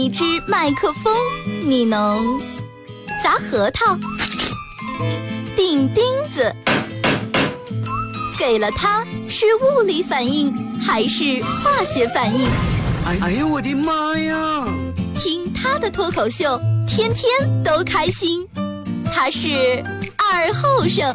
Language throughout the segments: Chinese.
一支麦克风，你能砸核桃、钉钉子？给了它是物理反应还是化学反应？哎哎呦我的妈呀！听他的脱口秀，天天都开心。他是二后生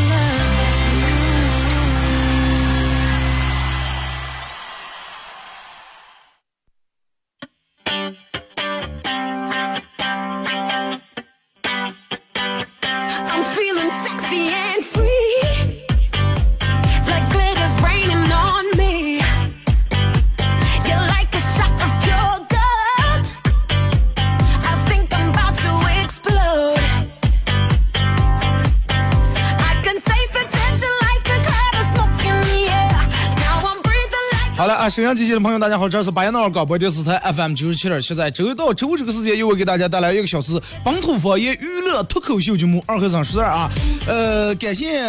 Like 好了啊，沈阳机器的朋友，大家好，这是巴彦淖尔广播电视台 FM 九十七点七，在周一到周五这个时间，又会给大家带来一个小时本土方言娱乐脱口秀节目《二和尚说事儿》啊。呃，感谢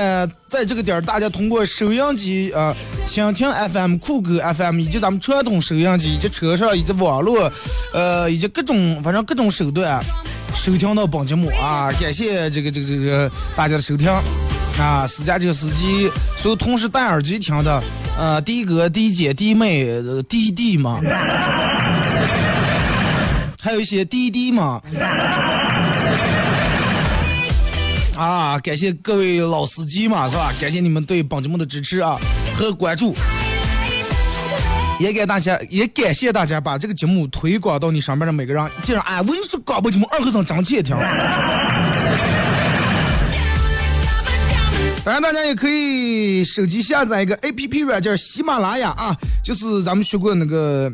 在这个点儿大家通过收音机啊、蜻蜓 FM、酷狗 FM 以及咱们传统收音机以及车上以及网络，呃，以及各种反正各种手段收听到本节目啊。感谢这个这个这个大家的收听。啊，私家车司机，所有同时戴耳机听的，呃，的哥、的姐、的妹、呃弟弟嘛，还有一些滴滴嘛。啊，感谢各位老司机嘛，是吧？感谢你们对本节目的支持啊和关注，也感大家，也感谢大家把这个节目推广到你身边的每个人。既然哎，我就是广播节目二和尚长气也听。当然，大家也可以手机下载一个 A P P 软件喜马拉雅啊，就是咱们学过那个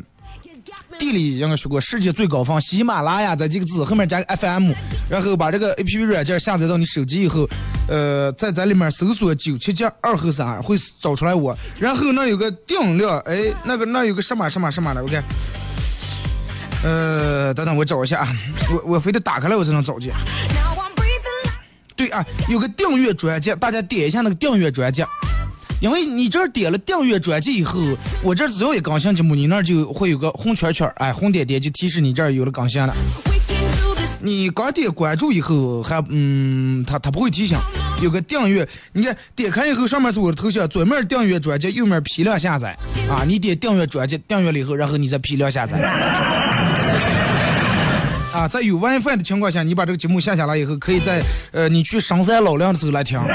地理应该学过世界最高峰喜马拉雅这几个字后面加个 F M，然后把这个 A P P 软件下载到你手机以后，呃，在在里面搜索九七七二后三会找出来我，然后那有个定量，哎，那个那有个什么什么什么的，我看。呃，等等，我找一下啊，我我非得打开来我才能找见。对啊，有个订阅专辑，大家点一下那个订阅专辑，因为你这儿点了订阅专辑以后，我这儿只要一更新节目，你那儿就会有个红圈圈，哎，红点点就提示你这儿有了更新了。你刚点关注以后，还嗯，他他不会提醒，有个订阅，你看点开以后，上面是我的头像，左面订阅专辑，右面批量下载啊，你点订阅专辑，订阅了以后，然后你再批量下载。啊，在有 WiFi 的情况下，你把这个节目下下来以后，可以在呃你去上山老梁的时候来听。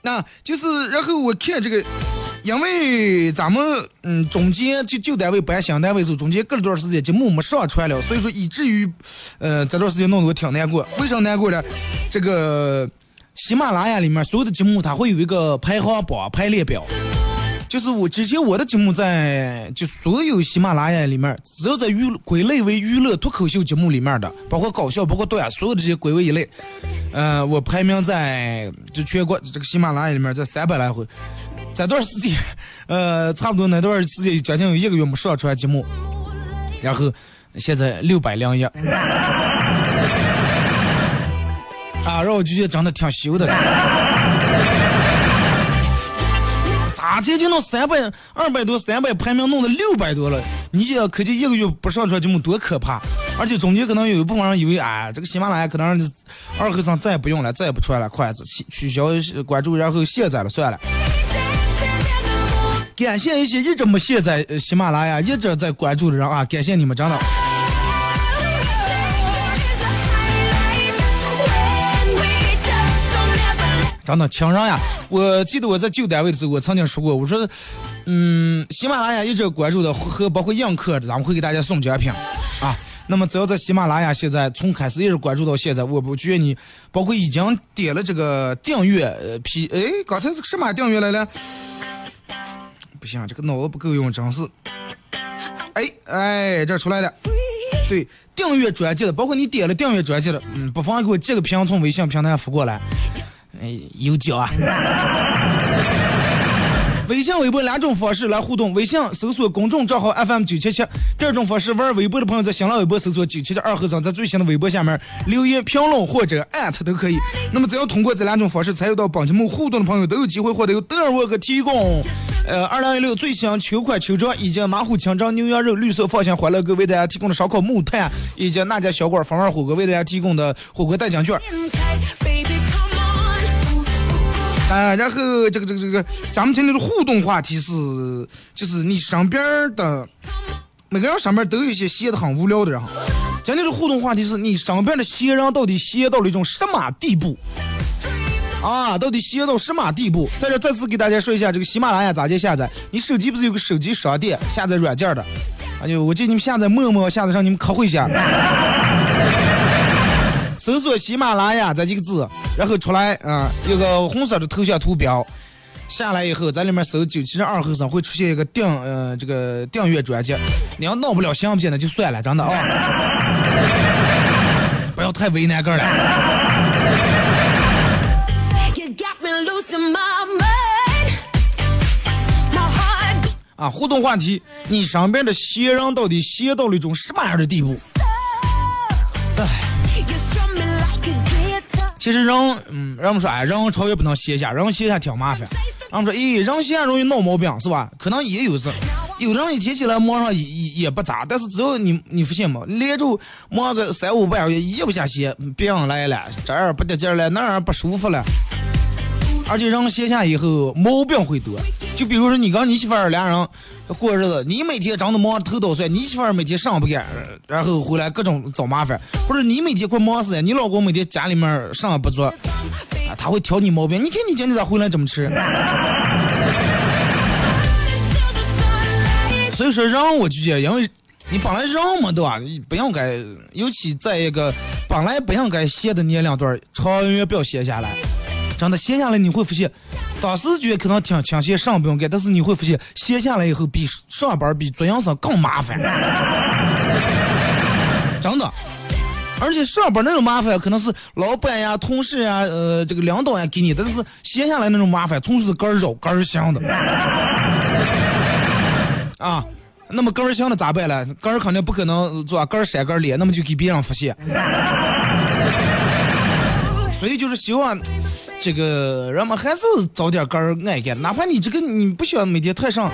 那就是，然后我看这个，因为咱们嗯中间就旧单位搬新单位的时候，中间隔了段时间节目没上传了，所以说以至于呃这段时间弄得我挺难过。为啥难过呢？这个喜马拉雅里面所有的节目它会有一个排行榜排列表。就是我之前我的节目在就所有喜马拉雅里面，只要在娱归类为娱乐脱口秀节目里面的，包括搞笑，包括段，所有的这些归为一类，呃，我排名在就全国这个喜马拉雅里面在三百来回，在段时间，呃，差不多那段时间将近有一个月没上传节目，然后现在六百零一，啊，让我觉得真的挺羞的。直接就弄三百、二百多、三百排名弄到六百多了？你想，可见一个月不上传节目多可怕！而且中间可能有一部分人以为，哎，这个喜马拉雅可能二和尚再也不用了，再也不传了，快取取消关注，然后卸载了算了。感谢一些一直没卸载喜马拉雅，一直在关注的人啊，感谢你们，真的。真的情人呀！我记得我在旧单位的时候，我曾经说过，我说，嗯，喜马拉雅一直关注的和包括映客，咱们会给大家送奖品啊。那么只要在喜马拉雅现在从开始一直关注到现在，我不觉你包括已经点了这个订阅呃，哎，刚才是个什么订阅来了？不行，这个脑子不够用，真是。哎哎，这出来了。对，订阅专辑的，包括你点了订阅专辑的，嗯，不妨给我截个屏从微信平台发过来。哎，有奖啊！微信、微博两种方式来互动。微信搜索公众账号 FM 九七七，第二种方式玩微博的朋友在新浪微博搜索九七七二和尚，在最新的微博下面留言评论或者艾特都可以。那么只要通过这两种方式参与到本节目互动的朋友，都有机会获得由德尔沃克提供，呃，二零一六最新秋款秋装以及马虎清蒸牛羊肉绿色放心欢乐哥为大家提供的烧烤木炭，以及那家小馆风味火锅为大家提供的火锅代金券。啊，然后这个这个这个，咱们今天的互动话题是，就是你身边的每个人身边都有一些闲的很无聊的人哈。今天的互动话题是你身边的闲人到底闲到了一种什么地步？啊，到底闲到什么地步？在这再次给大家说一下，这个喜马拉雅咋接下载？你手机不是有个手机商店下载软件的？哎呦，我建议你们下载陌陌，下载上你们可会下。搜索喜马拉雅这几个字，然后出来啊、有个红色的头像图标，下来以后在里面搜九七二后生会出现一个订呃这个订阅专辑，你要闹不了行不行？那就算了，真的啊，不要太为难个了。啊，互动话题，你身边的闲人到底闲到了一种什么样的地步？You 其实人，嗯，人们说，哎，人超越不能歇下，人歇下挺麻烦。人们说，咦，人歇下容易闹毛病，是吧？可能也有是，有人一提起来马上也也不咋，但是只要你你发现没，连着忙个三五半个月，一不下歇，病来了，这儿不得劲了，那儿不舒服了。而且人歇下以后毛病会多，就比如说你跟你媳妇儿俩人过日子，你每天长得忙头倒甩，你媳妇儿每天上不干，然后回来各种找麻烦，或者你每天快忙死了，你老公每天家里面啥也不做，啊，他会挑你毛病。你看你今天咋回来这么迟？所以说人我就觉得，因为你本来人嘛，对吧？你不应该，尤其在一个本来不应该歇的年龄段儿，长远不要歇下来。真的闲下来你会发现，当时觉得可能挺清闲，上不用干，但是你会发现闲下来以后比上班比做营生更麻烦。真的。而且上班那种麻烦，可能是老板呀、同事呀、呃，这个领导呀给你的，但是闲下来那种麻烦，纯粹是根儿肉根儿香的。啊，那么根儿香的咋办了？根儿肯定不可能做根儿闪根儿裂，那么就给别人发现。所以就是希望这个人们还是找点根儿爱干，哪怕你这个你不喜欢每天太上，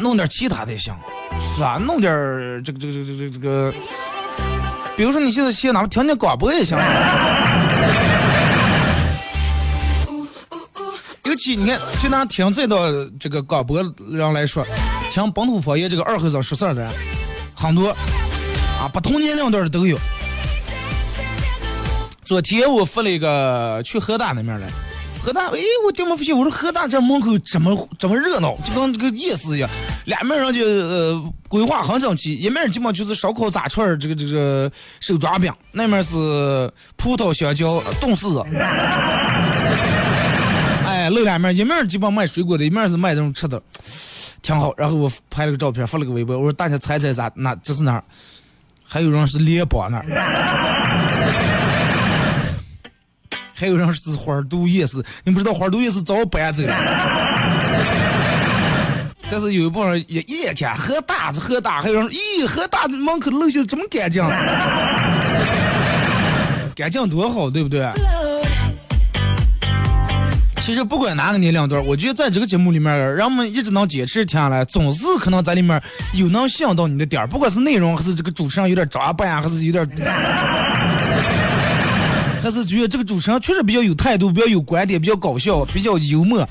弄点其他的也行，是吧？弄点这个这个这个这个这个，比如说你现在先，哪怕听听广播也行。尤其你看，就拿听这道这个广播人来说，听本土方言这个二和尚说事儿的很多啊，不同年龄段的都有。昨天我发了一个去河大那边来，河大，哎，我就没发现，我说河大这门口这么这么热闹，就跟这个夜市一样，两面上就呃规划很整齐，一面基本就是烧烤、炸串儿这个这个手抓饼，那面是葡萄、香蕉、冻柿子。哎，露两面，一面基本卖水果的，一面是卖这种吃的，挺好。然后我拍了个照片，发了个微博，我说大家猜猜咋哪这是哪儿？还有人是猎豹那儿，还有人是花都夜市。你不知道花都夜市早搬走了，但是有一帮人一一眼看河大是河大，还有人咦河大门口的楼现在这么干净，干净多好，对不对？其实不管哪个年龄段，我觉得在这个节目里面，人们一直能坚持听下来，总是可能在里面有能想到你的点儿，不管是内容还是这个主持人有点装扮啊，还是有点，还是觉得这个主持人确实比较有态度，比较有观点，比较搞笑，比较幽默。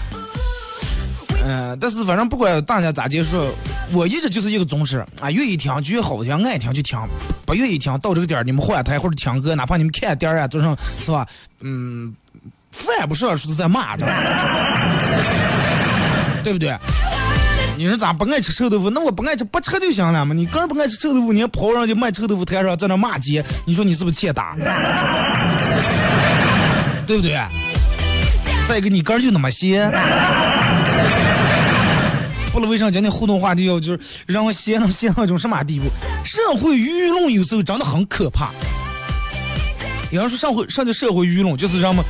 嗯、但是反正不管大家咋接受，我一直就是一个宗旨啊，愿意听觉得好听，爱听就听，不愿意听到这个点儿你们换台或者听歌，哪怕你们看点儿啊，做上是吧？嗯，犯不上是在骂着，对不对？你说咋不爱吃臭豆腐？那我不爱吃，不吃就行了嘛。你个人不爱吃臭豆腐，你还跑上去卖臭豆腐摊上在那骂街，你说你是不是欠打？对不对？再一个，你个人就那么闲。不知道为啥今天互动话题要就是让我闲能闲到一种什么地步？社会舆论有时候真的很可怕。有人说社会上的社会舆论就是让我们，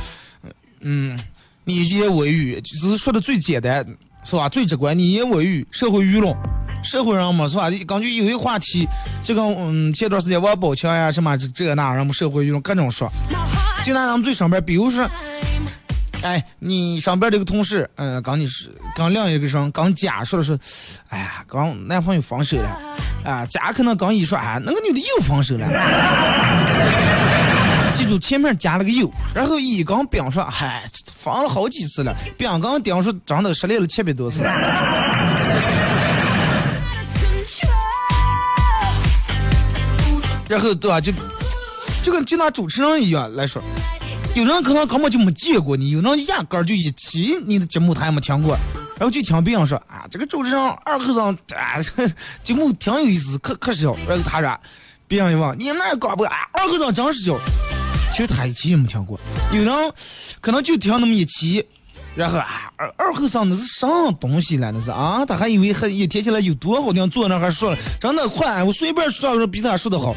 嗯，你言我语，只是说的最简单，是吧？最直观，你言我语，社会舆论，社会上嘛，是吧？根据有一话题，这个嗯，前段时间王宝强呀，什么这这那，什么社会舆论各种说。就拿咱们最上边，比如说，哎，你上边这个同事，嗯、刚你是刚另一个人刚甲说的是，哎呀，刚男朋友分手了，啊，甲可能刚一说，哎，那个女的又分手了。记住前面加了个 u，，然后乙刚丙说，嗨，放了好几次了，丙刚丁说真的失恋了七百多次。然后对吧？就就跟就拿主持人一样来说，有人可能根本就没见过你，有人压根儿就一期你的节目他也没听过，然后就听别人说啊，这个主持人二和尚啊，这 节目挺有意思，可可笑。然后他说，别人一问你们那广播啊，二和尚真是笑。其实他一期也没听过，有人可能就听那么一期。然后啊，二二后生那是啥东西了？那是啊，他还以为还一听起来有多好听，坐那还说了，真的快，我随便说说比他说的好。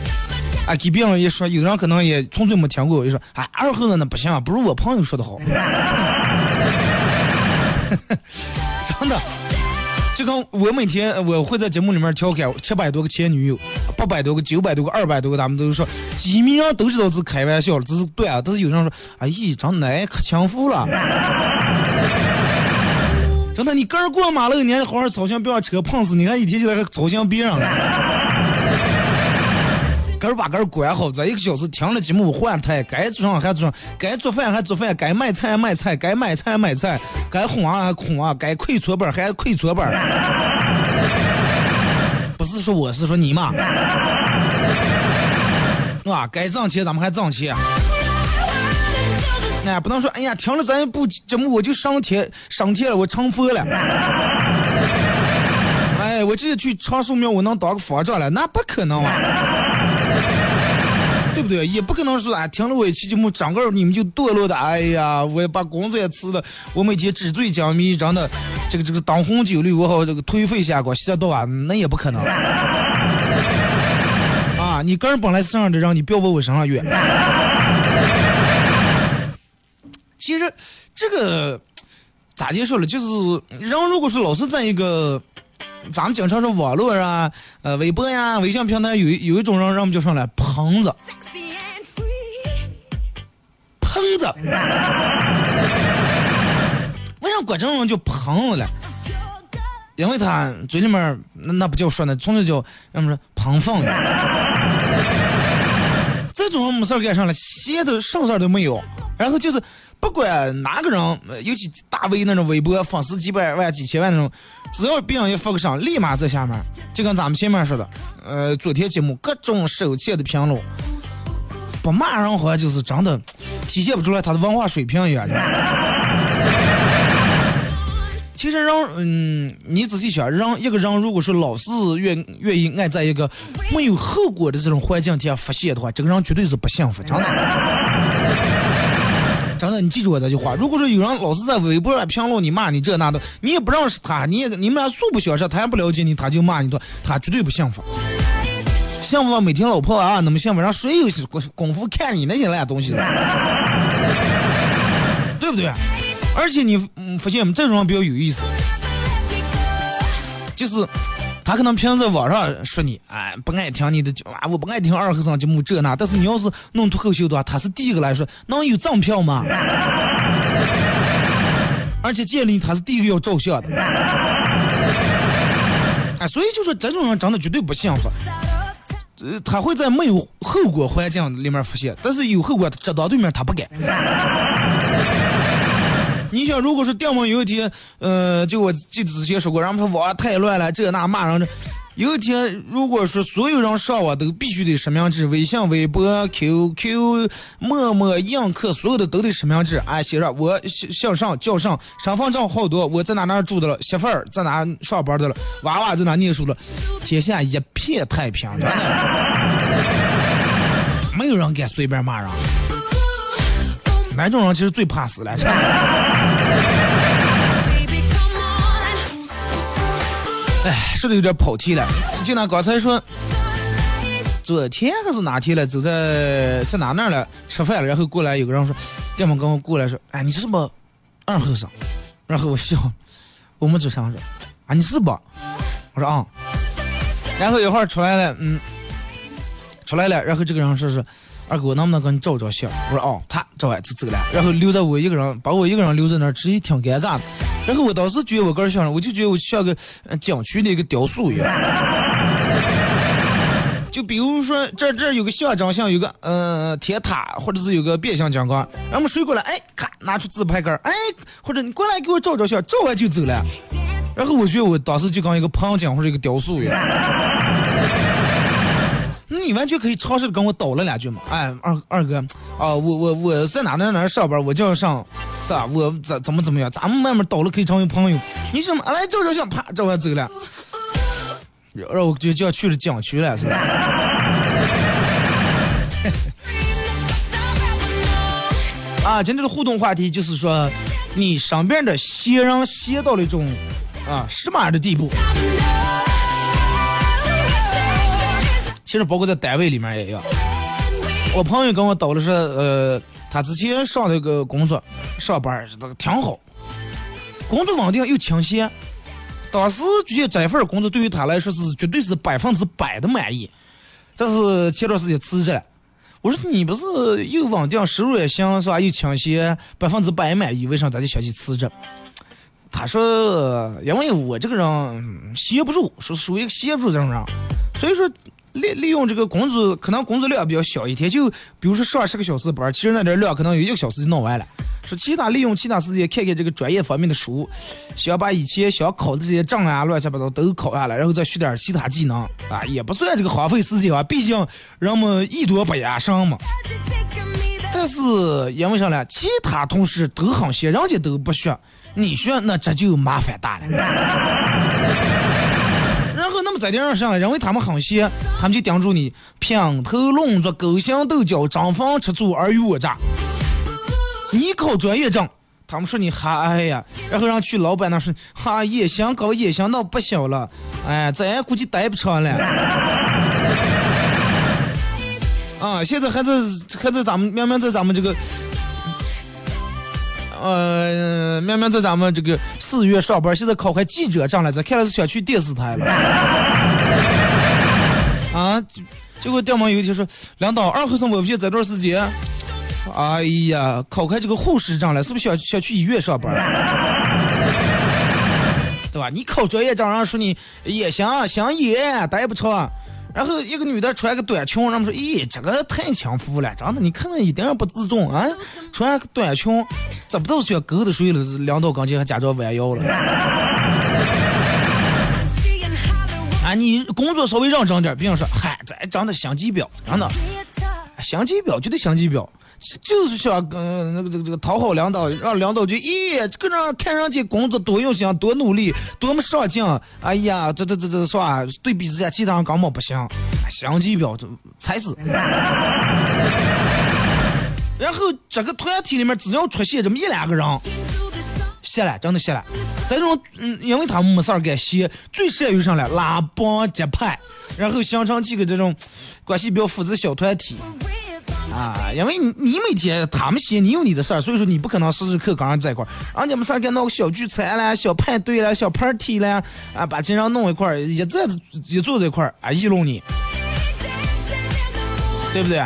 啊，给别人一说，有的人可能也纯粹没听过，我就说，哎，二后生那不行，不如我朋友说的好。真的，就跟我每天我会在节目里面调侃七百多个前女友，八百多个、九百多个、二百多个，咱们都说几米人都知道是开玩笑只，是对啊。但是有人说，哎呀，真的可强富了。真的，你个儿过马路，你还好好操心，别让车碰死你，看一天起来还操心别人了。个把个儿管好，这一个小时停了节目换台，该做上还做上，该做饭还做饭，该买菜买菜，该买菜买菜，该哄啊还哄啊，该跪搓板还跪搓板。不是说我是说你嘛，啊，该挣钱咱们还挣钱。哎，不能说，哎呀，停了咱不节目我就上天上天了，我成佛了。哎，我直接去长寿庙，我能当个佛长了，那不可能啊，对不对？也不可能说，哎，听了我一期节目，整个你们就堕落的，哎呀，我也把工作也辞了，我每天纸醉金迷，真的，这个这个灯红酒绿，我好这个颓废下过，现在到啊，那也不可能。啊，你个人本来身上的人，你不要往我身上怨。其实这个咋接受了？就是人如果说老是在一个，咱们经常说网络啊、呃微博呀、微信平台有有一种人，让我们叫上来棚子，棚子。为啥管这种人叫棚子了？因为他嘴里面那那不叫说呢，从这叫让我们说胖放的。这种人没事儿干上了，闲的啥事儿都没有，然后就是。不管哪个人，尤其大 V 那种微博粉丝几百万、几千万那种，只要别人一发个声，立马在下面，就跟咱们前面说的，呃，昨天节目各种手欠的评论，不骂人好像就是真的体现不出来他的文化水平一样。其实人，嗯，你仔细想，人一个人如果说老是愿愿意爱在一个没有后果的这种环境底下发泄的话，这个人绝对是不幸福，真的。真的，你记住我这句话。如果说有人老是在微博上评论你、骂你这那的，你也不认识他，你也你们俩素不相识，他也不了解你，他就骂你的，他绝对不幸福。幸福每天老婆啊，那么幸福，让谁有功夫看你那些烂东西？对不对？而且你嗯发现没，这种人比较有意思，就是。他可能平时在网上说你，哎，不爱听你的啊，我不爱听二和尚节目这那。但是你要是弄脱口秀的话，他是第一个来说，能有赠票吗？而且见你他是第一个要照相的。哎，所以就说这种人真的绝对不幸福。呃，他会在没有后果环境里面发现，但是有后果这到对面他不敢。你想，如果说电网有一天，呃，就我记得之前说过，然后说网太乱了，这那骂人的。有一天，如果说所有人上网都必须得实名制，微信、微博、QQ、陌陌、映客，所有的都得实名制。哎，写上我向上叫上身份证号多，我在哪哪住的了，媳妇儿在哪上班的了，娃娃在哪念书了，天下一片太平，真的，没有人敢随便骂人。哪种人其实最怕死了？哎，说的有点跑题了。就拿刚才说，昨天还是哪天了，走在在哪那儿了吃饭了，然后过来有个人说，电话跟我过来说，哎，你是什么二后生，然后我笑，我们组上说啊你是不？我说啊，然后一会儿出来了，嗯，出来了，然后这个人说是二哥能不能给你照照相？我说哦，他照完就走了，然后留在我一个人，把我一个人留在那儿，其实挺尴尬的。然后我当时觉得我个人像，我就觉得我像个景区的一个雕塑一样。就比如说这这有个象征像有个呃铁塔，或者是有个变形金刚，然后我们谁过来，哎，咔拿出自拍杆，哎，或者你过来给我照照相，照完就走了。然后我觉得我当时就跟一个盆景或者一个雕塑一样。你完全可以尝试跟我叨了两句嘛，哎，二二哥，啊，我我我在哪哪哪上班，我就要上，是吧？我怎怎么怎么样，咱们慢慢叨了可以成为朋友。你怎么？啊来照照相，啪，照完走了。然后我就就要去了景区了，是吧？啊，今天的互动话题就是说，你身边的闲人闲到了一种啊什么样的地步？其实包括在单位里面也一样。我朋友跟我叨的是，呃，他之前上这个工作上班儿挺好，工作稳定又清闲。当时觉得这份工作对于他来说是绝对是百分之百的满意，但是前段时间辞职了。我说你不是又稳定，收入也行是吧？又清闲，百分之百满意，为啥咱就想去辞职？他说，因为我这个人嗯歇不住，是属于一个歇不住这种人，所以说利利用这个工作，可能工作量比较小，一天就比如说上十个小时班，其实那点量可能有一个小时就弄完了。说其他利用其他时间看看这个专业方面的书，想把以前想考的这些证啊、乱七八糟都考下来，然后再学点其他技能啊，也不算这个荒废时间啊。毕竟人们艺多不压身嘛。但是因为啥呢？其他同事都很闲，人家都不学，你学那这就麻烦大了。在顶上上，认为他们很闲，他们就盯住你品头论足、勾心斗角、争风吃醋、尔虞我诈。你考专业证，他们说你嗨呀，然后让去老板那说，哈也行，搞也行，那不小了，哎，咱估计待不长了。啊，现在还在还在咱们明明在咱们这个，呃，明明在咱们这个四月上班，现在考开记者证了，咱看来是想去电视台了。啊，结果电网有一天说，领导二后生我不去这段时间。哎呀，考开这个护士证了，是不是想想去医院上班？对吧？你考专业证，然后说你也行，行也待不长。然后一个女的穿个短裙，人们说，咦，这个太轻浮了，长得，你看着一点也不自重啊！穿个短裙，这不都是要勾搭谁了？两道钢筋还假装弯腰了。啊，你工作稍微认真点，别人说，嗨，这长得相机婊，真的，相机婊就得相机婊。就是想跟那个这个这个讨好领导，让领导就咦，这个人看人家工作多用心、多努力、多么上进。哎呀，这这这这是吧？对比之下，其他人根本不行，相机婊才是。然后这个团体里面只要出现这么一两个人，歇了，真的歇了。这种嗯，因为他们没事儿干，歇最善于上来拉帮结派，然后形成几个这种关系比较复杂小团体。啊，因为你你每天他们歇，你有你的事儿，所以说你不可能时时刻刻跟人在一块儿。人家没事儿干闹个小聚餐啦、小派对啦、小 party 啦，啊，把这人弄一块儿，一在一坐在一块儿啊，议论你，对不对？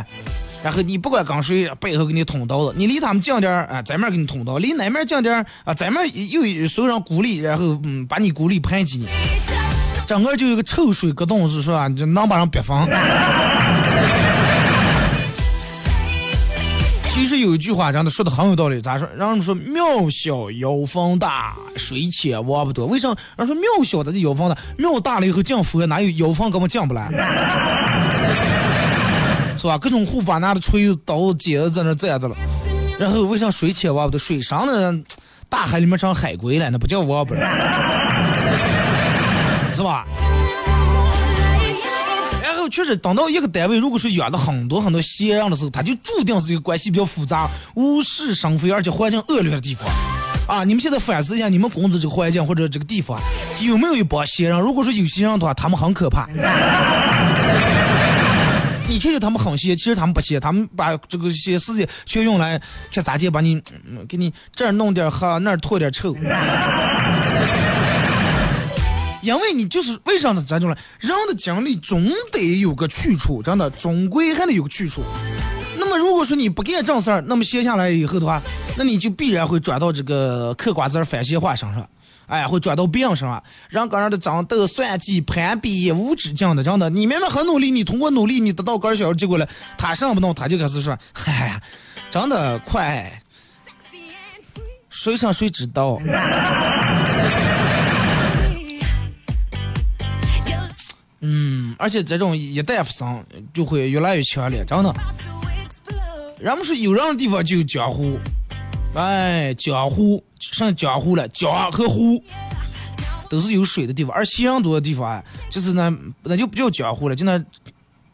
然后你不管跟谁背后给你捅刀子，你离他们近点儿啊，这面给你捅刀；离那面近点儿啊，这面又有所有人孤立，然后嗯，把你孤立排挤你，整个就有个臭水疙瘩，是说就能把人逼疯。其实有一句话真的说的很有道理，咋说？让人说庙小妖风大，水浅挖不得。为啥？人说庙小咱就妖风大，庙大了以后降佛哪有妖风根本降不来，是吧？各种护法拿着锤子、刀子、剪子在那站着了。然后为啥水浅挖不得？水上的人，大海里面成海龟了，那不叫王不？是吧？确实，等到一个单位如果是养了很多很多闲人的时候，他就注定是一个关系比较复杂、无事生非，而且环境恶劣的地方。啊，你们现在反思一下，你们工作这个环境或者这个地方有没有一帮闲人？如果说有闲人的话，他们很可怕。你看见他们很闲，其实他们不闲，他们把这个些时间全用来看咋地把你给你这儿弄点黑，那儿拖点臭。因为你就是为啥呢？这种了，人的精力总得有个去处，真的，终归还得有个去处。那么如果说你不干正事儿，那么闲下来以后的话，那你就必然会转到这个嗑瓜子儿反闲话身上，哎，会转到病上上。人跟人的争斗、算计、攀比无止境的，真的。你明明很努力，你通过努力你得到个儿小结果了，他上不动，他就开始说，哎呀，真的快，谁上谁知道。嗯，而且这种一旦发生，就会越来越强烈，真的。人们说有人的地方就有江湖，哎，江湖上江湖了，江和湖都是有水的地方，而西人多的地方啊，就是那那就不叫江湖了，就那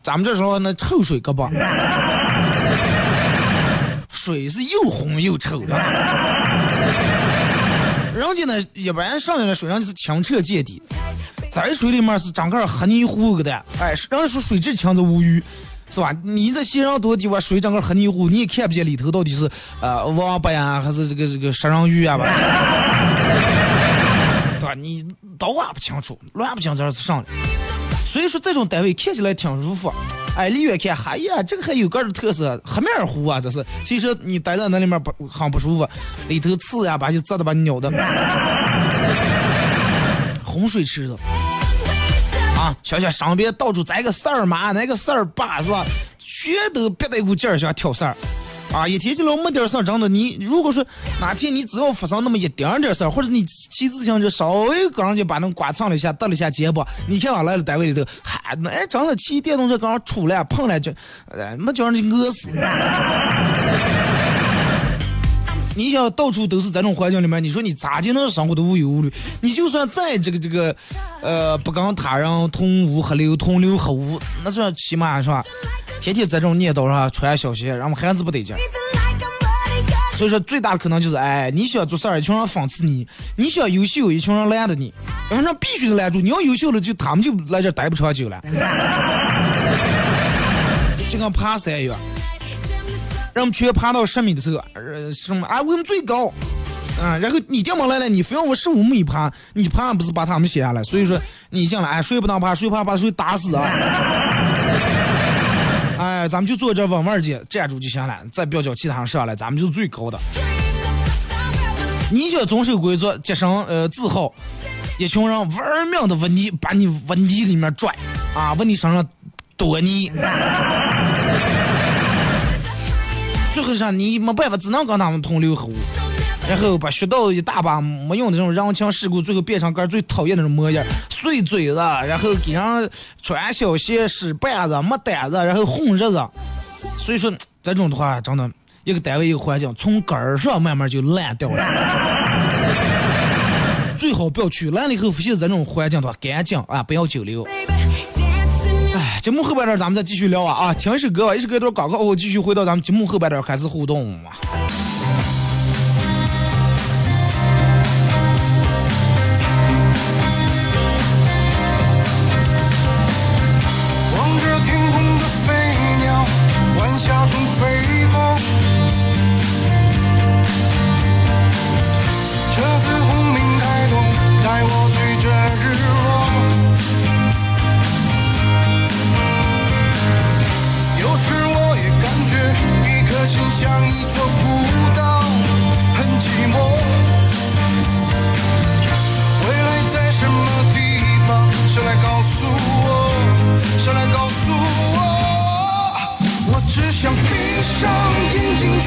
咱们这时候那臭水疙瘩，水是又红又臭的。人家呢，一般上来的水上就是清澈见底，在水里面是整个黑泥糊个的，哎，人家说水质清则无鱼。是吧？你这西人多地方水整个黑泥糊，你也看不见里头到底是呃王八呀，还是这个这个食人鱼啊吧？对吧？你都挖不清楚，乱不清这是上的。所以说这种单位看起来挺舒服，哎，离远看，哎呀，这个还有个的特色，黑面糊啊，这是。其实你待在那里面不很不舒服，里头刺呀，把就扎的把你咬的。洪水池子。啊，想想上边到处栽个事儿嘛，那个事儿吧，是吧？全都憋得一股劲儿想挑事儿，啊，一提起来没点事儿，真的，你如果说哪天你只要发生那么一点点事儿，或者你骑自行车稍微跟人家把那刮蹭了一下，得了一下结巴，你看完来了单位里头，嗨，那哎，真的骑电动车刚出来碰了就，哎，没叫人家饿死。你想到处都是这种环境里面，你说你咋就能生活的无忧无虑？你就算在这个这个，呃，不跟他人同屋合流、同流合污，那算起码是吧？天天在这种念叨上穿小鞋，然后还是不得劲。所以说，最大的可能就是，哎，你想做事儿，一群人讽刺你；你想优秀，一群人拦着你。反正必须得拦住？你要优秀了，就他们就来这待不长久了。就跟爬山一样。让我们全爬到十米的时候，呃，什么啊？我们最高，啊，然后你掉毛来了，你非要我十五米爬，你爬不是把他们写下来？所以说你进来，哎，谁不能爬，谁爬把谁打死啊！哎，咱们就坐这稳稳的站住就行了，再不要叫其他人上来，咱们就是最高的。你想遵守规则，节省呃自好，一群人玩命的往泥把你往泥里面拽，啊，往你身上躲你。后上你没办法，只能跟他们同流合污，然后把学到一大把没用的这种人情世故，最后变成个最讨厌的那种模样，碎嘴子，然后给人穿小鞋、使绊子、没胆子，然后混日子。所以说这种的话，真的一个单位一个环境，从根儿上慢慢就烂掉了。最好不要去烂了以后，发现这种环境的话，干净啊，不要久留。节目后半段咱们再继续聊啊啊！听一首歌吧，一首歌段广告后继续回到咱们节目后半段开始互动。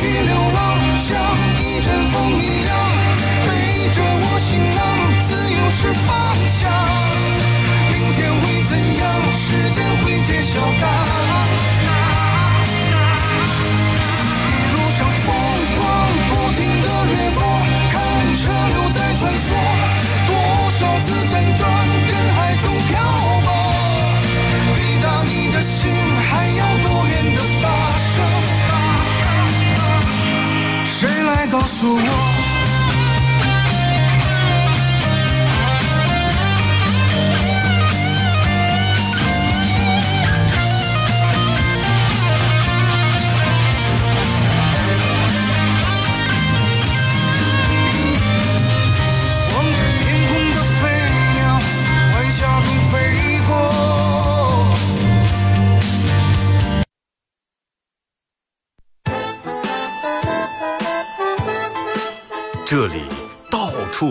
去流浪，像一阵风一样，背着我行囊，自由是方向。明天会怎样？时间会揭晓答案。诉我？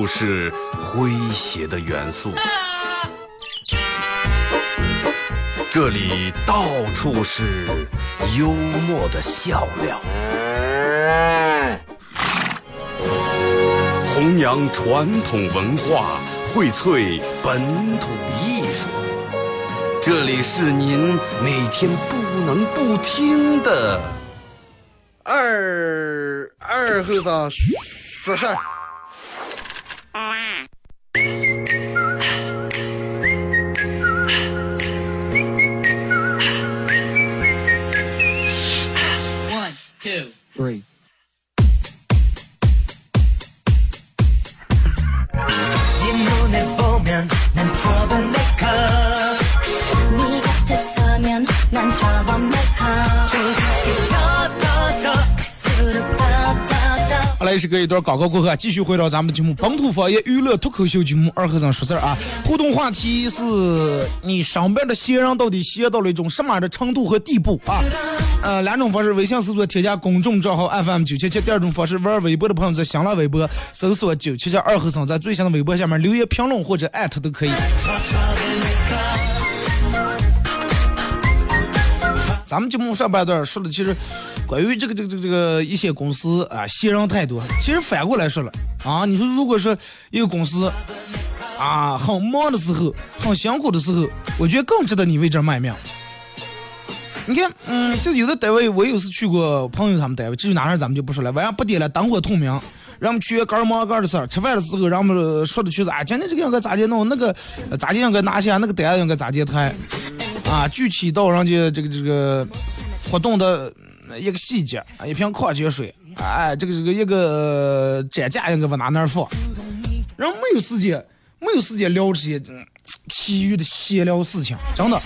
是诙谐的元素，这里到处是幽默的笑料。弘扬传统文化，荟萃本土艺术。这里是您每天不能不听的二二后生说事儿。Three. 一个一段广告过后，继续回到咱们的节目《本土方言娱乐脱口秀》节目，二和尚说事儿啊。互动话题是你上班的闲人到底闲到了一种什么样的程度和地步啊？呃，两种方式：微信搜索添加公众账号 FM 九七七；第二种方式，玩微博的朋友在新浪微博搜索九七七二和尚，在最新的微博下面留言评论或者艾特都可以。咱们节目上半段说的其实关于这个这个这个这个一些公司啊，闲人太多。其实反过来说了啊，你说如果说一个公司啊很忙的时候，很辛苦的时候，我觉得更值得你为这卖命。你看，嗯，就有的单位，我有次去过朋友他们单位，至于哪儿咱们就不说了，晚上八点了，灯火通明，让我们去干忙干的事儿。吃饭的时候，让我们说的就是啊，今天这个应该咋地弄，那个咋地应该拿下，那个单子应该咋地谈。啊，具体到人家这个这个活动的一个细节，啊一瓶矿泉水，哎，这个这个一个展架应该往哪哪儿放，人没有时间，没有时间聊这些其余的闲聊事情，真的。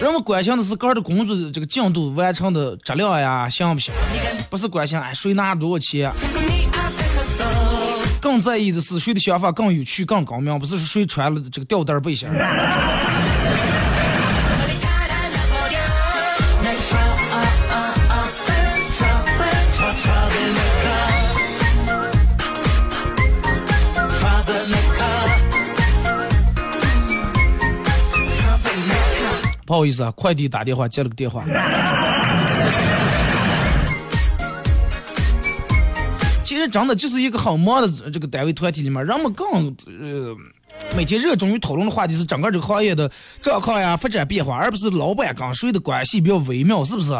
人们关心的是个人的工作这个进度完成的质量呀，行不行？不是关心哎谁拿多少钱，更在意的是谁的想法更有趣、更高明，不是说谁穿了这个吊带背心不好意思啊，快递打电话接了个电话。其实真的就是一个很忙的这个单位团体里面，人们更呃每天热衷于讨论的话题是整个这个行业的状况呀、发展变化，而不是老板跟谁的关系比较微妙，是不是？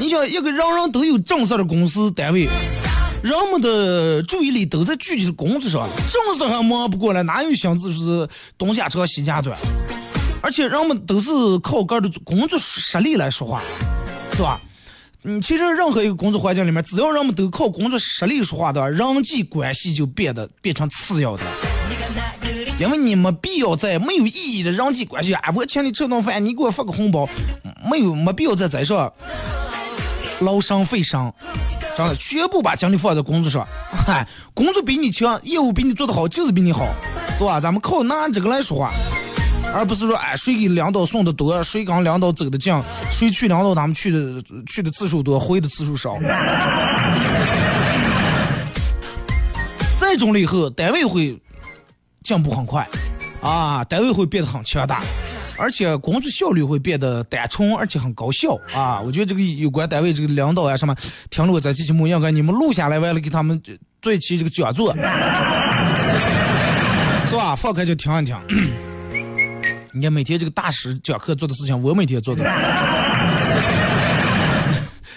你想一个人人都有正事的公司单位，人们的注意力都在具体的工作上，正事还忙不过来，哪有心思是东家长西家短？而且人们都是靠个人的工作实力来说话，是吧？嗯，其实任何一个工作环境里面，只要人们都靠工作实力说话的话，人际关系就变得变成次要的。因为你没必要在没有意义的人际关系啊，我请你吃顿饭，你给我发个红包，没有没必要在在上劳伤费伤，真的全部把精力放在工作上。嗨，工作比你强，业务比你做得好，就是比你好，对吧？咱们靠拿这个来说话。而不是说，哎，谁给领导送的多，谁跟领导走的近，谁去领导他们去的去的次数多，回的次数少。这种了以后，单位会进步很快，啊，单位会变得很强大，而且工作效率会变得单纯而且很高效啊。我觉得这个有关单位这个领导呀什么，听了我这期节目，应该你们录下来，完了给他们做一期这个讲座，是吧？放开就听一听。你看每天这个大师讲课做的事情，我每天做的。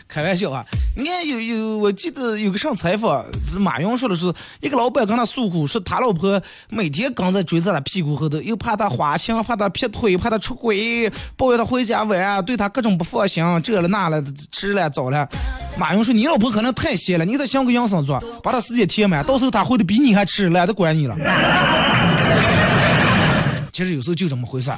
开玩笑啊！你看有有，我记得有个上采访，马云说的是，一个老板跟他诉苦，说他老婆每天跟在追在他屁股后头，又怕他花心，怕他劈腿，怕他出轨，抱怨他回家晚，对他各种不放心，这了那了，吃了早了。马云说：“你老婆可能太闲了，你给她想个养生做，把她时间填满，到时候她回的比你还吃，懒得管你了。”其实有时候就这么回事儿。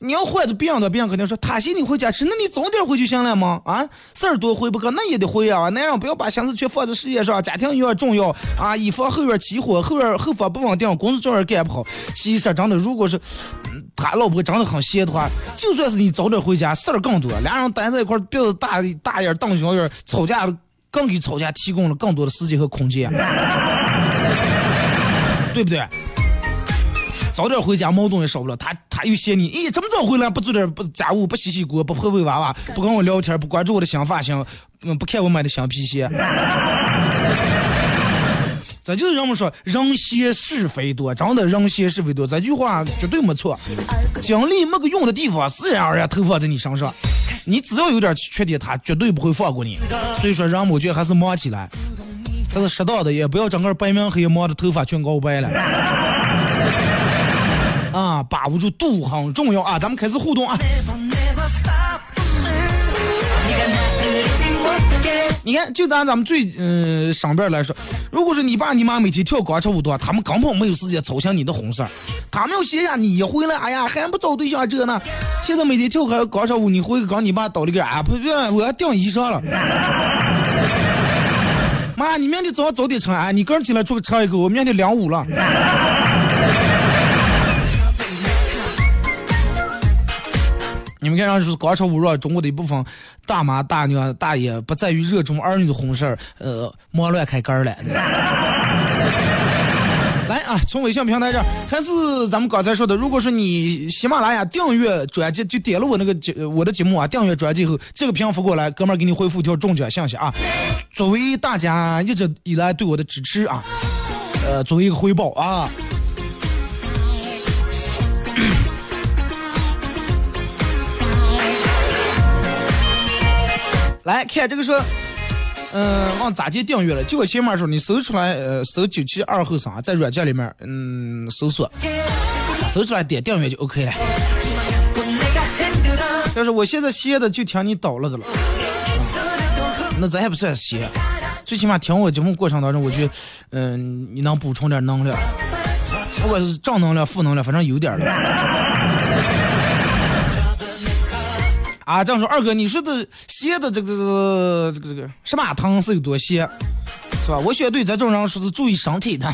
你要换着别人的，别人肯定说他嫌你回家吃，那你早点回就行了吗？啊，事儿多回不个，那也得回啊。男人不要把心思全放在事业上，家庭有点重要啊。一方后院起火，后院后方不稳定，工作照样干不好。其实真的，如果是、他老婆真的很闲的话，就算是你早点回家，事儿更多。俩人待在一块儿，鼻子大大眼瞪小眼，吵架更给吵架提供了更多的时间和空间，对不对？早点回家，矛盾也少不了。他他又嫌你，咦，这么早回来不做点不家务，不洗洗锅，不陪陪娃娃，不跟我聊天，不关注我的新发型，嗯，不看我买的新皮鞋。这就是人们说人嫌是非多，真的人嫌是非多，这句话绝对没错。精力没个用的地方，自然而然投放在你身上。你只要有点缺点，他绝对不会放过你。所以说，人我觉得还是忙起来，但是适当的，也不要整个白明黑忙的头发全搞白了。啊，把握住度很重要啊！咱们开始互动啊！你看，就拿咱们最嗯、上边来说，如果是你爸你妈每天跳广场舞的话，他们根本没有时间操心你的红事儿，他们要闲下你一回来，哎呀，还不找对象这呢？现在每天跳个广场舞，你回去跟你爸叨了个，哎，不对，我要订衣裳了。妈，你明天早上早点穿，哎，你个人起来出去唱一个，我明天两舞了。你们看上是广场舞让中国的一部分大妈、大娘、大爷不在于热衷儿女的婚事儿，呃，忙乱开根儿了。来啊，从微信平台这儿，还是咱们刚才说的，如果是你喜马拉雅订阅专辑，就点了我那个节我的节目啊，订阅专辑后，这个评发过来，哥们儿给你回复一条中奖信息啊，作为大家一直以来对我的支持啊，呃，作为一个回报啊。来看这个说，嗯、往咋接订阅了？就我前面说，你搜出来，呃，搜九七二后三，在软件里面，嗯，搜索，搜出来点订阅就 OK 了。但是我现在歇的就听你叨了的了，那咱还不算歇，最起码听我节目过程当中，我觉得，嗯、你能补充点能量，不管是正能量、负能量，反正有点了。啊，这样说，二哥，你说的咸的这个这个这个这个什么汤是有多咸，是吧？我选对这种人说是注意身体的。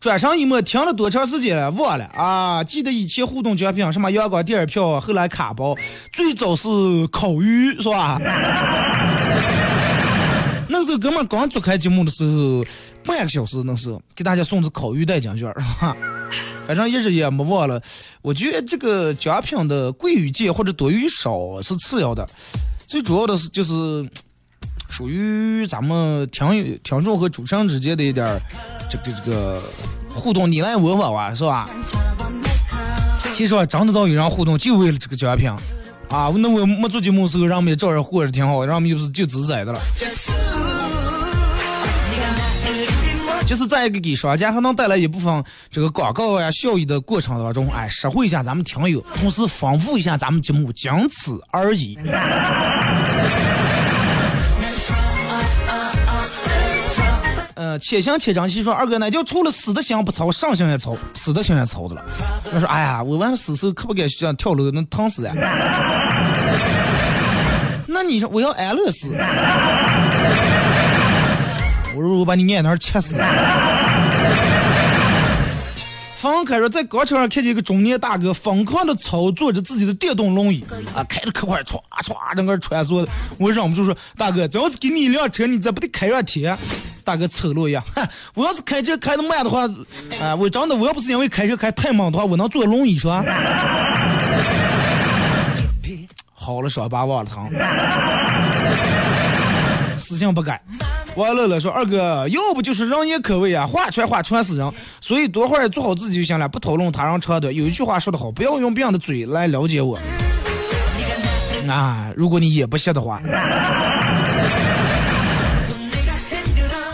转身一摸，听了多长时间了，忘了啊！记得以前互动奖品什么阳光电影票，后来卡包，最早是烤鱼，是吧？那时候哥们刚做开节目的时候，半个小时那时候给大家送的烤鱼代奖券，是吧？反正一直也没忘了。我觉得这个奖品的贵与贱或者多与少是次要的，最主要的是就是属于咱们听友听众和主持人之间的一点儿这个这个互动，你来我往啊，是吧？其实啊，真的到有人互动就为了这个奖品啊！那我没做节目的时候，让我们也照样活着挺好，让我们就是就自在的了。就是在一个给商家还能带来一部分这个广告呀效益的过程当中，哎，实惠一下咱们听友，同时丰富一下咱们节目，仅此而已。呃，且行且珍惜说，二哥那就除了死的心不操，上心也操，死的心也操的了。我说，哎呀，我完死时候可不该这样跳楼，能疼死呀。那你说我要安乐死？我说我把你按那儿切死。方开说，在广场上看见一个中年大哥疯狂的操作着自己的电动轮椅，啊，开着可快，歘歘整个穿梭的。我忍不住说，大哥，这要是给你一辆车，你这不得开上天？大哥丑陋一样，哼，我要是开车开的慢的话，啊，我真的我要不是因为开车开太猛的话，我能坐轮椅是吧？好了，伤疤忘了疼，死性不改。王乐乐说：“二哥，要不就是人言可畏啊，话传话传死人，所以多会儿做好自己就行了，不讨论他人长短。有一句话说得好，不要用别人的嘴来了解我。啊，如果你也不信的话。”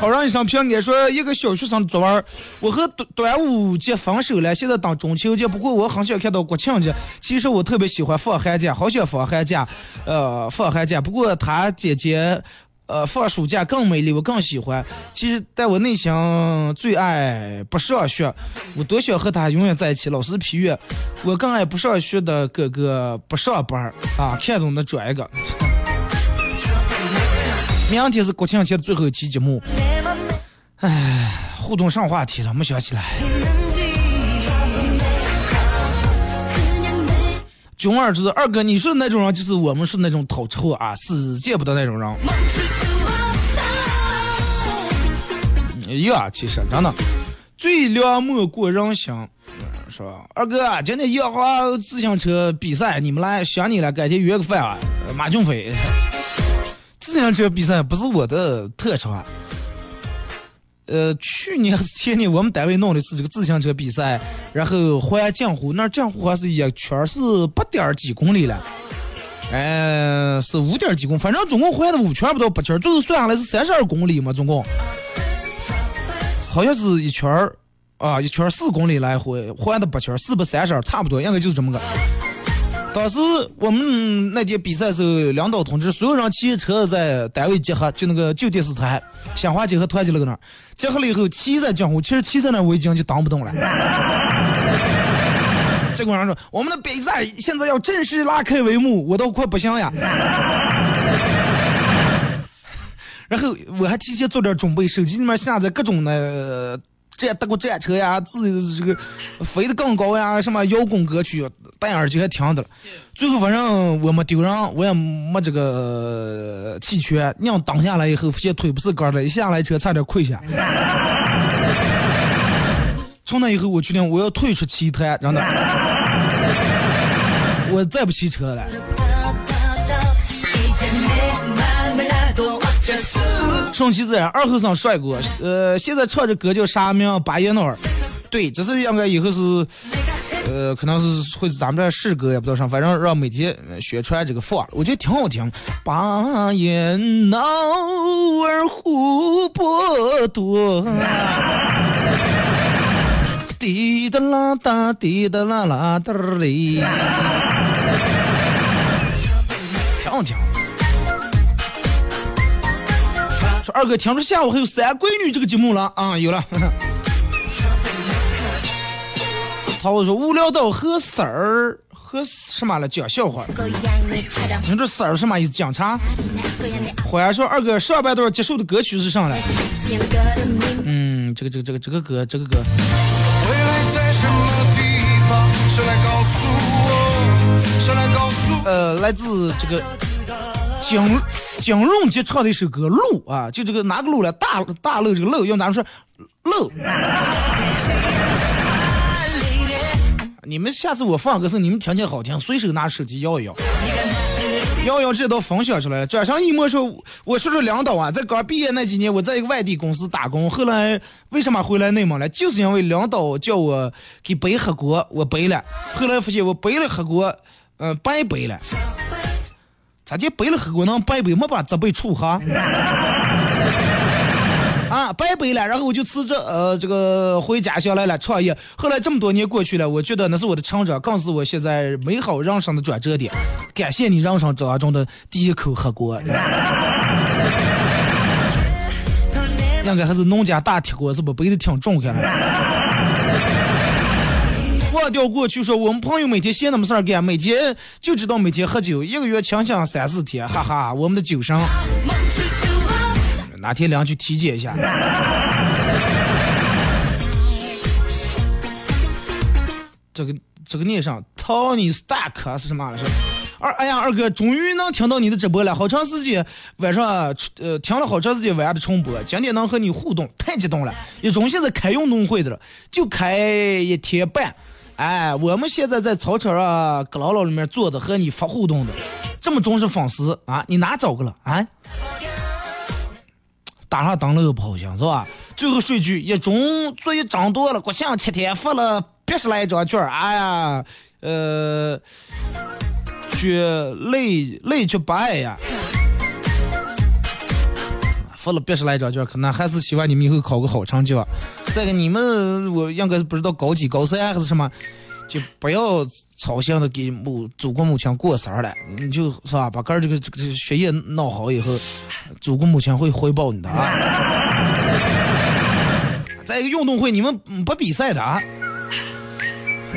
好让一声平安说，一个小学生作文，我和端端午节分手了，现在等中秋节。不过我很想看到国庆节。其实我特别喜欢放寒假，好想放寒假，呃，放寒假。不过他姐姐，呃，放暑假更美丽，我更喜欢。其实，在我内心最爱不上学，我多想和他永远在一起。老师批阅，我更爱不上学的哥哥不上班儿啊，看中的转一个。明天是国庆节最后一期节目，唉，互动上话题了，没想起来。囧儿就是二哥，你说那种人，就是我们是那种讨臭啊，死见不得那种人。哎呀，其实真的，最凉莫过人心，是吧？二哥，今天约好自行车比赛，你们来，想你了，改天约个饭啊。马俊飞，自行车比赛不是我的特长。呃，去年还是前年，我们单位弄的是这个自行车比赛，然后环江湖，那江湖还是一圈是八点几公里了，哎，是五点几公，反正总共环了五圈不到八圈，最后算下来是三十二公里嘛，总共。好像是一圈儿啊，一圈四公里来回，环的八圈，四百三十二，差不多，应该就是这么个。当时我们那天比赛时候，领导通知所有人骑车在单位集合，就那个旧电视台新华集合团结那个那儿，集合了以后骑在江湖，其实骑在那儿我已经就当不动了。这个人说我们的比赛现在要正式拉开帷幕，我都快不行呀。然后我还提前做点准备，手机里面下载各种的战德国战车呀，自这个飞得更高呀，什么摇滚歌曲，戴耳机还听的了。最后反正我没丢人，我也没这个弃权，娘挡下来以后，发现腿不是杆儿的，一下来车差点跪下。从那以后，我决定我要退出骑团，真的，我再不骑车了。顺其自然，二后生帅哥，呃，现在唱这歌叫啥名？巴彦淖尔。对，这是应该以后是，呃，可能是会是咱们这市歌也不知道啥，反正让媒体宣传这个放，我觉得挺好听。巴彦淖尔湖泊多，滴答啦哒，滴答啦啦哒哩，挺好听。二哥，听说下午还有三闺女这个节目了啊？有了。他我说无聊到和婶儿和什么了讲笑话。你说婶儿什么意思？讲啥？忽然说二哥上半段接受的歌曲是啥了？嗯，这个这个这个这个歌这个歌。呃，来自这个蒋金荣杰唱的一首歌《路》啊，就这个哪个路了？大大路这个路，用咱们说路。你们下次我放歌时，你们听听好听，随手拿手机摇一摇，摇一摇这都分享出来了。转身一摸说，我说说领导啊，在刚毕业那几年，我在一个外地公司打工，后来为什么回来内蒙了？就是因为领导叫我给背黑锅，我背了，后来发现我背了黑锅，嗯、白背了。咋就背了黑锅能白背？没把责备处哈？啊，白背了，然后我就辞职，呃，这个回家乡来了创业。后来这么多年过去了，我觉得那是我的成长，更是我现在美好人生的转折点。感谢你人生当中的第一口黑锅，应该还是农家大铁锅，是不背的挺重开了。忘掉过去说，我们朋友每天闲那么事儿干，每天就知道每天喝酒，一个月清醒三四天，哈哈，我们的酒商。哪天两去体检一下？这个这个念上 Tony Stark 是什么？是二哎呀，二哥，终于能听到你的直播了，好长时间晚上呃听了好长时间晚上的重播，今天能和你互动，太激动了！一中现在开运动会的了，就开一天半。哎，我们现在在操场上搁牢牢里面坐着和你发互动的，这么忠实粉丝啊，你哪找个了啊？打上灯了又不好像是吧？最后说一句，一中作业涨多了，国庆七天发了八十来张卷儿，哎呀，呃，去累累去白呀，发了八十来张卷，可能还是希望你们以后考个好成绩吧。再个你们，我应该不知道高几高三还是什么。就不要操心的给母祖国母亲过生日了，你就是吧，把个儿这个这个学业弄好以后，祖国母亲会回报你的啊。再一个运动会，你们不比赛的啊。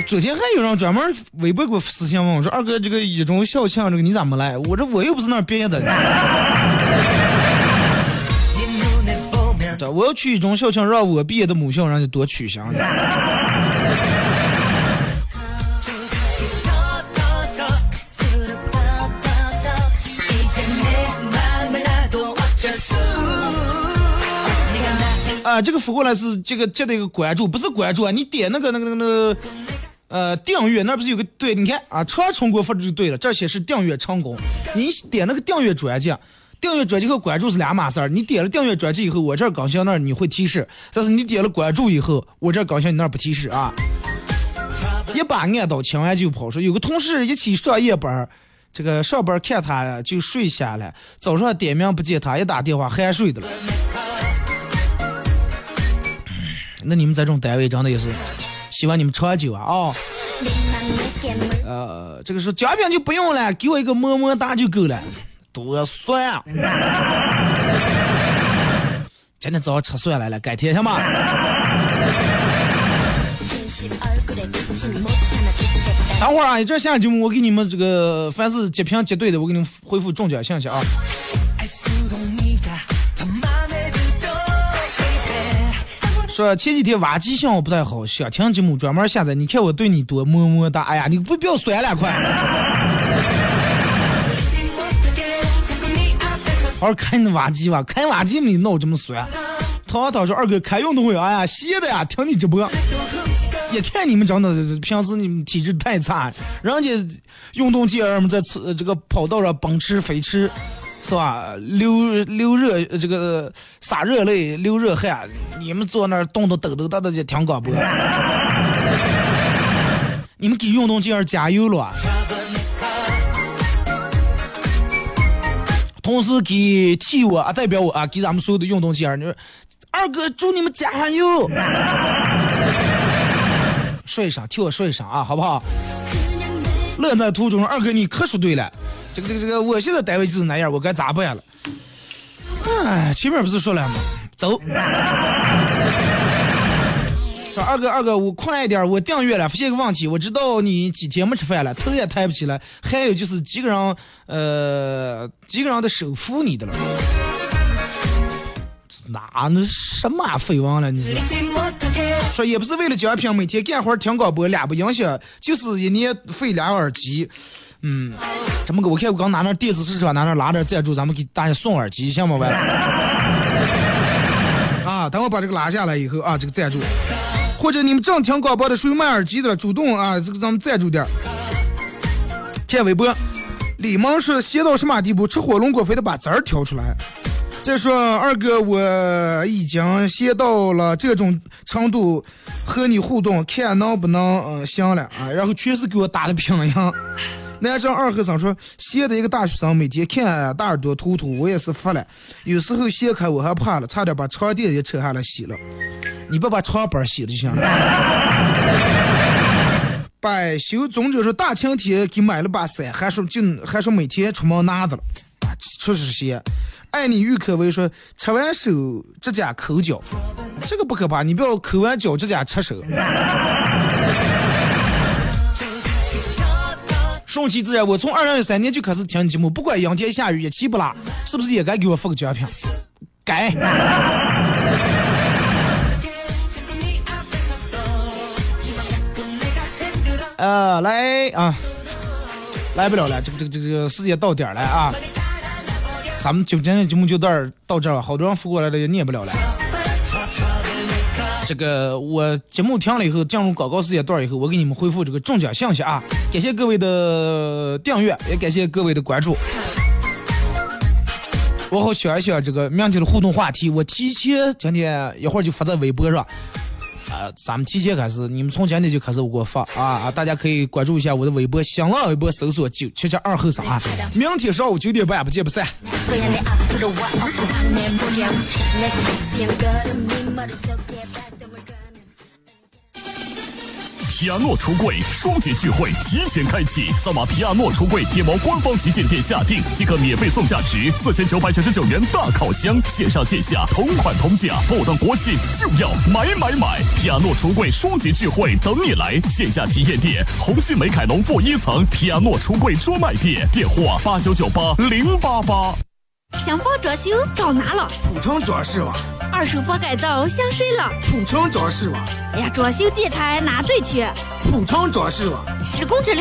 昨天还有人专门微博给我私信问我说：“二哥，这个一中校庆这个你咋没来？”我这我又不是那毕业的。我要去一中校庆让我毕业的母校人家多取笑你。啊这个复过来是这个这得个关注不是关注啊你点那个那个那个那个呃订阅那不是有个对你看啊车重给我复制就对了这显示订阅成功。你点那个订阅专辑订阅专辑和关注是两码事儿。你点了订阅专辑以后，我这儿更新那儿你会提示，但是你点了关注以后，我这儿更新你那儿不提示啊。一把按到清完就跑，说有个同事一起上夜班儿，这个上班看他就睡下了，早上点名不见他，一打电话酣睡的了。那你们这种单位真的也是，希望你们长久啊啊、呃，这个是奖品就不用了，给我一个么么哒就够了，多酸啊！今天早上吃蒜来了，改天行吗？等会儿啊，这下节目我给你们这个凡是截屏截对的，我给你们回复中奖信息啊。说前几天挖机信号不太好，想听节目专门下载。你看我对你多么么哒！哎呀，你不不要酸了，快！好好开你的挖机吧，开挖机没闹这么酸。涛涛说二哥开运动会，哎呀，歇的呀，听你直播。一看你们真的平时你们体质太差，人家运动健儿们在这个跑道上奔驰飞驰，是吧？流流热这个洒热泪流热汗，你们坐那儿动动抖抖哒哒就听广播，你们给运动健儿加油了！同时给替我啊代表我啊给咱们所有的运动健儿，你说二哥祝你们加油！说一声，替我说一声啊，好不好？乐在途中，二哥你可说对了。这个这个这个，我现在单位就是那样，我该咋办了？哎，前面不是说了吗？走。说二哥二哥，我快一点，我订阅了，发现个问题，我知道你几天没吃饭了，头也抬不起来，还有就是几个人呃几个人的手扶你的了。哪那什么绯闻了？你说也不是为了奖品，每天干活听广播俩不影响，就是一年费俩耳机。嗯，这么个我看我刚拿那电子市场拿那拉点赞助，咱们给大家送耳机行吗？完了。啊，等我把这个拉下来以后啊，这个赞助，或者你们正听广播的属于卖耳机的，主动啊，这个咱们赞助点儿。看微博，李萌是闲到什么地步？吃火龙果非得把籽儿挑出来。再说二哥，我已经闲到了这种程度，和你互动，看能不能嗯行了啊？然后全是给我打的平阳。南郑二和尚说，闲的一个大学生，每天看大耳朵图图，我也是服了。有时候掀开我还怕了，差点把床垫也扯下来洗了。你不把床板洗了就行了。百修总者说，大晴天给买了把伞，还说就还说每天出门拿着了，确实些。爱你郁可唯说，吃完手指甲抠脚，这个不可怕，你不要抠完脚指甲吃手。顺其自然，我从二零一三年就开始听节目，不管阴天下雨，一期不拉，是不是也该给我发个奖品？该。呃，来啊，来不了了，这个这个这个时间到点了啊，咱们今天的节目就到这到这儿吧，好多人发过来的也念不了了。这个我节目听了以后，进入广告时间段以后，我给你们回复这个中奖信息啊！感谢各位的订阅，也感谢各位的关注。我好想一想这个明天的互动话题，我提前今天一会儿就发在微博上。啊、咱们提前开始，你们从今天就开始我给我发啊啊！大家可以关注一下我的微博，新浪微博搜索九七七二后生啊。明天上午九点半不见不散。皮亚诺橱柜双节聚会提前开启，扫码皮亚诺橱柜天猫官方旗舰店下定即可免费送价值四千九百九十九元大烤箱，线上线下同款同价，不等国庆就要买买买！皮亚诺橱柜双节聚会等你来，线下体验店红星美凯龙负一层皮亚诺橱柜专卖店，电话八九九八零八八。想房装修找哪了？普城装饰网，二手房改造想谁了？普城装饰网，哎呀，装修建材哪最缺？普城装饰网。施工质量。